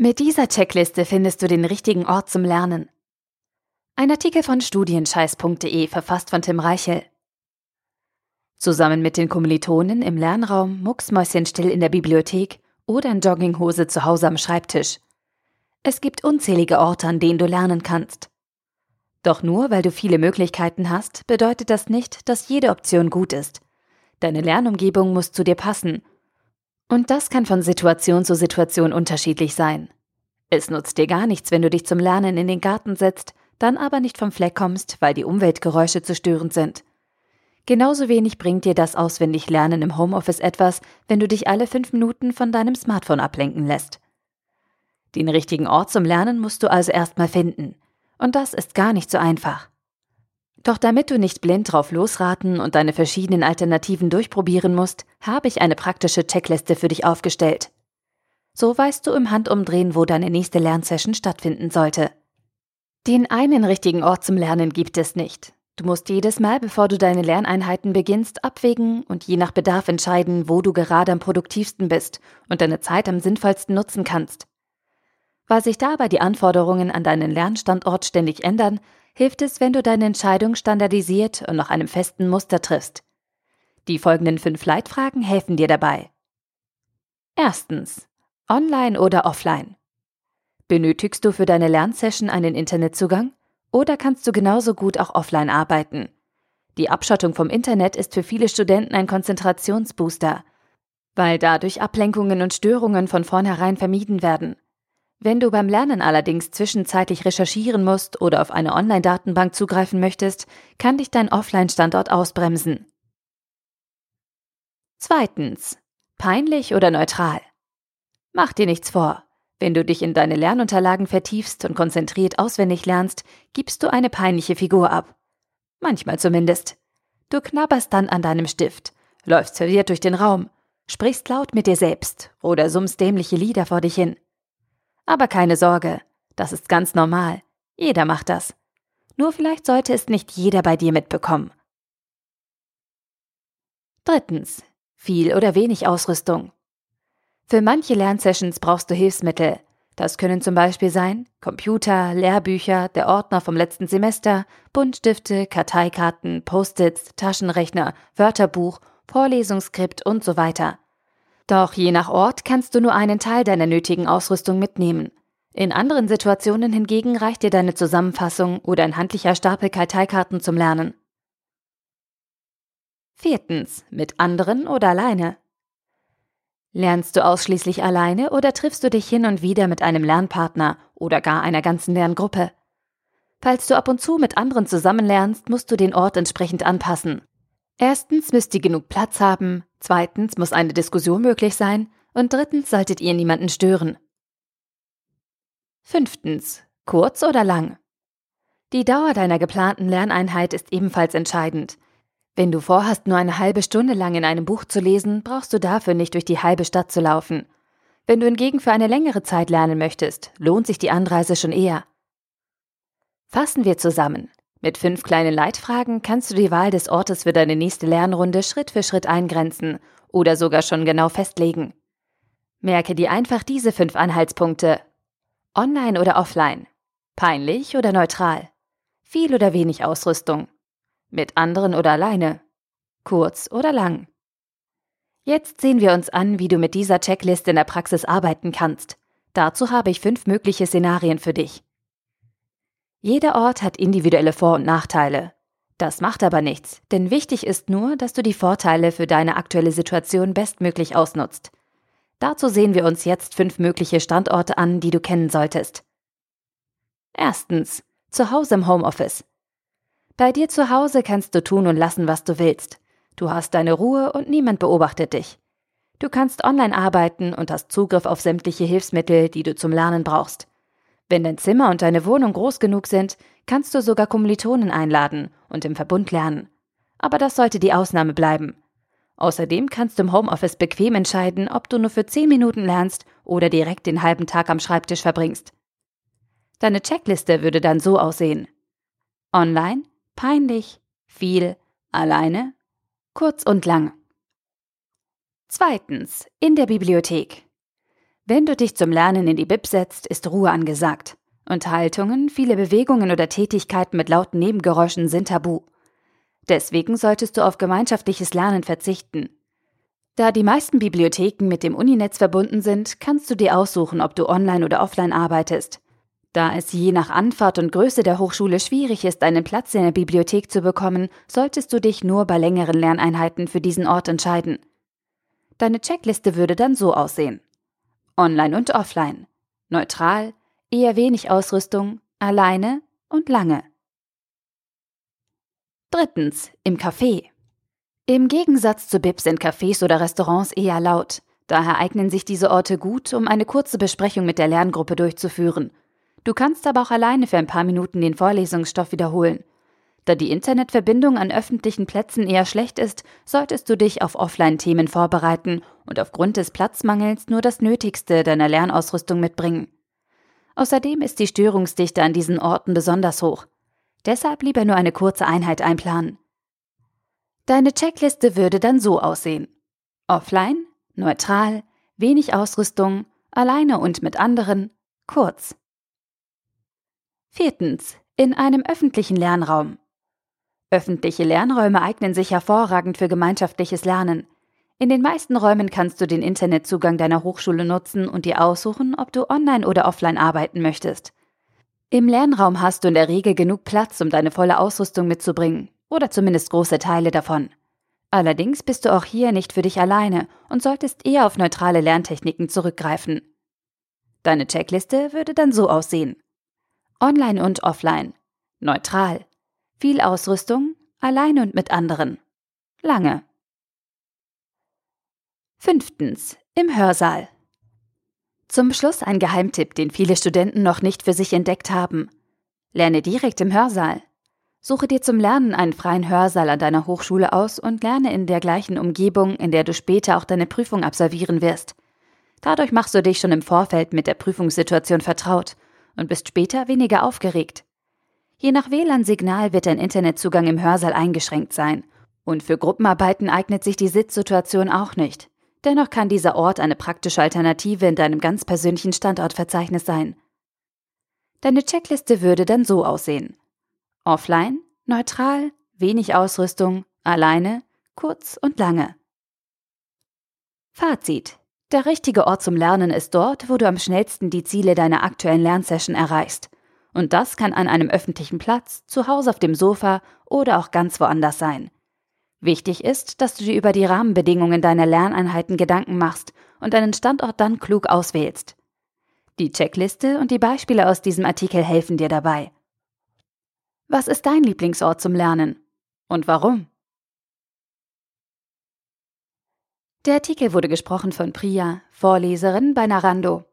Mit dieser Checkliste findest du den richtigen Ort zum Lernen. Ein Artikel von studienscheiß.de verfasst von Tim Reichel. Zusammen mit den Kommilitonen im Lernraum, mucksmäuschenstill in der Bibliothek oder in Jogginghose zu Hause am Schreibtisch. Es gibt unzählige Orte, an denen du lernen kannst. Doch nur weil du viele Möglichkeiten hast, bedeutet das nicht, dass jede Option gut ist. Deine Lernumgebung muss zu dir passen und das kann von Situation zu Situation unterschiedlich sein. Es nutzt dir gar nichts, wenn du dich zum Lernen in den Garten setzt, dann aber nicht vom Fleck kommst, weil die Umweltgeräusche zu störend sind. Genauso wenig bringt dir das auswendig Lernen im Homeoffice etwas, wenn du dich alle fünf Minuten von deinem Smartphone ablenken lässt. Den richtigen Ort zum Lernen musst du also erstmal finden. Und das ist gar nicht so einfach. Doch damit du nicht blind drauf losraten und deine verschiedenen Alternativen durchprobieren musst, habe ich eine praktische Checkliste für dich aufgestellt. So weißt du im Handumdrehen, wo deine nächste Lernsession stattfinden sollte. Den einen richtigen Ort zum Lernen gibt es nicht. Du musst jedes Mal, bevor du deine Lerneinheiten beginnst, abwägen und je nach Bedarf entscheiden, wo du gerade am produktivsten bist und deine Zeit am sinnvollsten nutzen kannst. Weil sich dabei die Anforderungen an deinen Lernstandort ständig ändern, hilft es, wenn du deine Entscheidung standardisiert und nach einem festen Muster triffst. Die folgenden fünf Leitfragen helfen dir dabei. Erstens. Online oder offline? Benötigst du für deine Lernsession einen Internetzugang? Oder kannst du genauso gut auch offline arbeiten? Die Abschottung vom Internet ist für viele Studenten ein Konzentrationsbooster, weil dadurch Ablenkungen und Störungen von vornherein vermieden werden. Wenn du beim Lernen allerdings zwischenzeitlich recherchieren musst oder auf eine Online-Datenbank zugreifen möchtest, kann dich dein Offline-Standort ausbremsen. Zweitens. Peinlich oder neutral? Mach dir nichts vor. Wenn du dich in deine Lernunterlagen vertiefst und konzentriert auswendig lernst, gibst du eine peinliche Figur ab. Manchmal zumindest. Du knabberst dann an deinem Stift, läufst verwirrt durch den Raum, sprichst laut mit dir selbst oder summst dämliche Lieder vor dich hin. Aber keine Sorge, das ist ganz normal. Jeder macht das. Nur vielleicht sollte es nicht jeder bei dir mitbekommen. Drittens. Viel oder wenig Ausrüstung. Für manche Lernsessions brauchst du Hilfsmittel. Das können zum Beispiel sein Computer, Lehrbücher, der Ordner vom letzten Semester, Buntstifte, Karteikarten, Post-its, Taschenrechner, Wörterbuch, Vorlesungsskript und so weiter. Doch je nach Ort kannst du nur einen Teil deiner nötigen Ausrüstung mitnehmen. In anderen Situationen hingegen reicht dir deine Zusammenfassung oder ein handlicher Stapel Karteikarten zum Lernen. Viertens. Mit anderen oder alleine? Lernst du ausschließlich alleine oder triffst du dich hin und wieder mit einem Lernpartner oder gar einer ganzen Lerngruppe? Falls du ab und zu mit anderen zusammenlernst, musst du den Ort entsprechend anpassen. Erstens müsst ihr genug Platz haben, zweitens muss eine Diskussion möglich sein und drittens solltet ihr niemanden stören. Fünftens. Kurz oder lang? Die Dauer deiner geplanten Lerneinheit ist ebenfalls entscheidend. Wenn du vorhast, nur eine halbe Stunde lang in einem Buch zu lesen, brauchst du dafür nicht durch die halbe Stadt zu laufen. Wenn du hingegen für eine längere Zeit lernen möchtest, lohnt sich die Anreise schon eher. Fassen wir zusammen. Mit fünf kleinen Leitfragen kannst du die Wahl des Ortes für deine nächste Lernrunde Schritt für Schritt eingrenzen oder sogar schon genau festlegen. Merke dir einfach diese fünf Anhaltspunkte. Online oder offline? Peinlich oder neutral? Viel oder wenig Ausrüstung? Mit anderen oder alleine? Kurz oder lang? Jetzt sehen wir uns an, wie du mit dieser Checkliste in der Praxis arbeiten kannst. Dazu habe ich fünf mögliche Szenarien für dich. Jeder Ort hat individuelle Vor- und Nachteile. Das macht aber nichts, denn wichtig ist nur, dass du die Vorteile für deine aktuelle Situation bestmöglich ausnutzt. Dazu sehen wir uns jetzt fünf mögliche Standorte an, die du kennen solltest. Erstens. Zu Hause im Homeoffice. Bei dir zu Hause kannst du tun und lassen, was du willst. Du hast deine Ruhe und niemand beobachtet dich. Du kannst online arbeiten und hast Zugriff auf sämtliche Hilfsmittel, die du zum Lernen brauchst. Wenn dein Zimmer und deine Wohnung groß genug sind, kannst du sogar Kommilitonen einladen und im Verbund lernen. Aber das sollte die Ausnahme bleiben. Außerdem kannst du im Homeoffice bequem entscheiden, ob du nur für 10 Minuten lernst oder direkt den halben Tag am Schreibtisch verbringst. Deine Checkliste würde dann so aussehen. Online, peinlich, viel, alleine, kurz und lang. Zweitens, in der Bibliothek. Wenn du dich zum Lernen in die Bib setzt, ist Ruhe angesagt. Unterhaltungen, viele Bewegungen oder Tätigkeiten mit lauten Nebengeräuschen sind tabu. Deswegen solltest du auf gemeinschaftliches Lernen verzichten. Da die meisten Bibliotheken mit dem Uninetz verbunden sind, kannst du dir aussuchen, ob du online oder offline arbeitest. Da es je nach Anfahrt und Größe der Hochschule schwierig ist, einen Platz in der Bibliothek zu bekommen, solltest du dich nur bei längeren Lerneinheiten für diesen Ort entscheiden. Deine Checkliste würde dann so aussehen. Online und offline. Neutral, eher wenig Ausrüstung, alleine und lange. Drittens, im Café. Im Gegensatz zu Bib sind Cafés oder Restaurants eher laut. Daher eignen sich diese Orte gut, um eine kurze Besprechung mit der Lerngruppe durchzuführen. Du kannst aber auch alleine für ein paar Minuten den Vorlesungsstoff wiederholen. Da die Internetverbindung an öffentlichen Plätzen eher schlecht ist, solltest du dich auf Offline-Themen vorbereiten und aufgrund des Platzmangels nur das Nötigste deiner Lernausrüstung mitbringen. Außerdem ist die Störungsdichte an diesen Orten besonders hoch. Deshalb lieber nur eine kurze Einheit einplanen. Deine Checkliste würde dann so aussehen. Offline, neutral, wenig Ausrüstung, alleine und mit anderen, kurz. Viertens. In einem öffentlichen Lernraum. Öffentliche Lernräume eignen sich hervorragend für gemeinschaftliches Lernen. In den meisten Räumen kannst du den Internetzugang deiner Hochschule nutzen und dir aussuchen, ob du online oder offline arbeiten möchtest. Im Lernraum hast du in der Regel genug Platz, um deine volle Ausrüstung mitzubringen, oder zumindest große Teile davon. Allerdings bist du auch hier nicht für dich alleine und solltest eher auf neutrale Lerntechniken zurückgreifen. Deine Checkliste würde dann so aussehen. Online und offline. Neutral. Viel Ausrüstung, alleine und mit anderen. Lange. Fünftens. Im Hörsaal. Zum Schluss ein Geheimtipp, den viele Studenten noch nicht für sich entdeckt haben. Lerne direkt im Hörsaal. Suche dir zum Lernen einen freien Hörsaal an deiner Hochschule aus und lerne in der gleichen Umgebung, in der du später auch deine Prüfung absolvieren wirst. Dadurch machst du dich schon im Vorfeld mit der Prüfungssituation vertraut und bist später weniger aufgeregt. Je nach WLAN-Signal wird dein Internetzugang im Hörsaal eingeschränkt sein. Und für Gruppenarbeiten eignet sich die Sitzsituation auch nicht. Dennoch kann dieser Ort eine praktische Alternative in deinem ganz persönlichen Standortverzeichnis sein. Deine Checkliste würde dann so aussehen. Offline, neutral, wenig Ausrüstung, alleine, kurz und lange. Fazit. Der richtige Ort zum Lernen ist dort, wo du am schnellsten die Ziele deiner aktuellen Lernsession erreichst. Und das kann an einem öffentlichen Platz, zu Hause auf dem Sofa oder auch ganz woanders sein. Wichtig ist, dass du dir über die Rahmenbedingungen deiner Lerneinheiten Gedanken machst und deinen Standort dann klug auswählst. Die Checkliste und die Beispiele aus diesem Artikel helfen dir dabei. Was ist dein Lieblingsort zum Lernen? Und warum? Der Artikel wurde gesprochen von Priya, Vorleserin bei Narando.